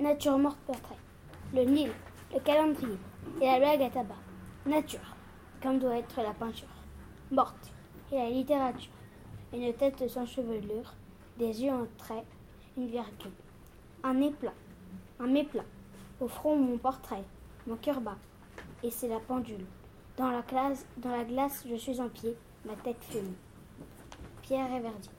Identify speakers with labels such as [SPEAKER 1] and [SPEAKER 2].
[SPEAKER 1] Nature morte portrait. Le Nil, le calendrier et la blague à tabac. Nature, comme doit être la peinture. Morte et la littérature. Une tête sans chevelure, des yeux en trait, une virgule. Un nez un méplat. Au front mon portrait, mon cœur bat, et c'est la pendule. Dans la, classe, dans la glace, je suis en pied, ma tête fume. Pierre Réverdier.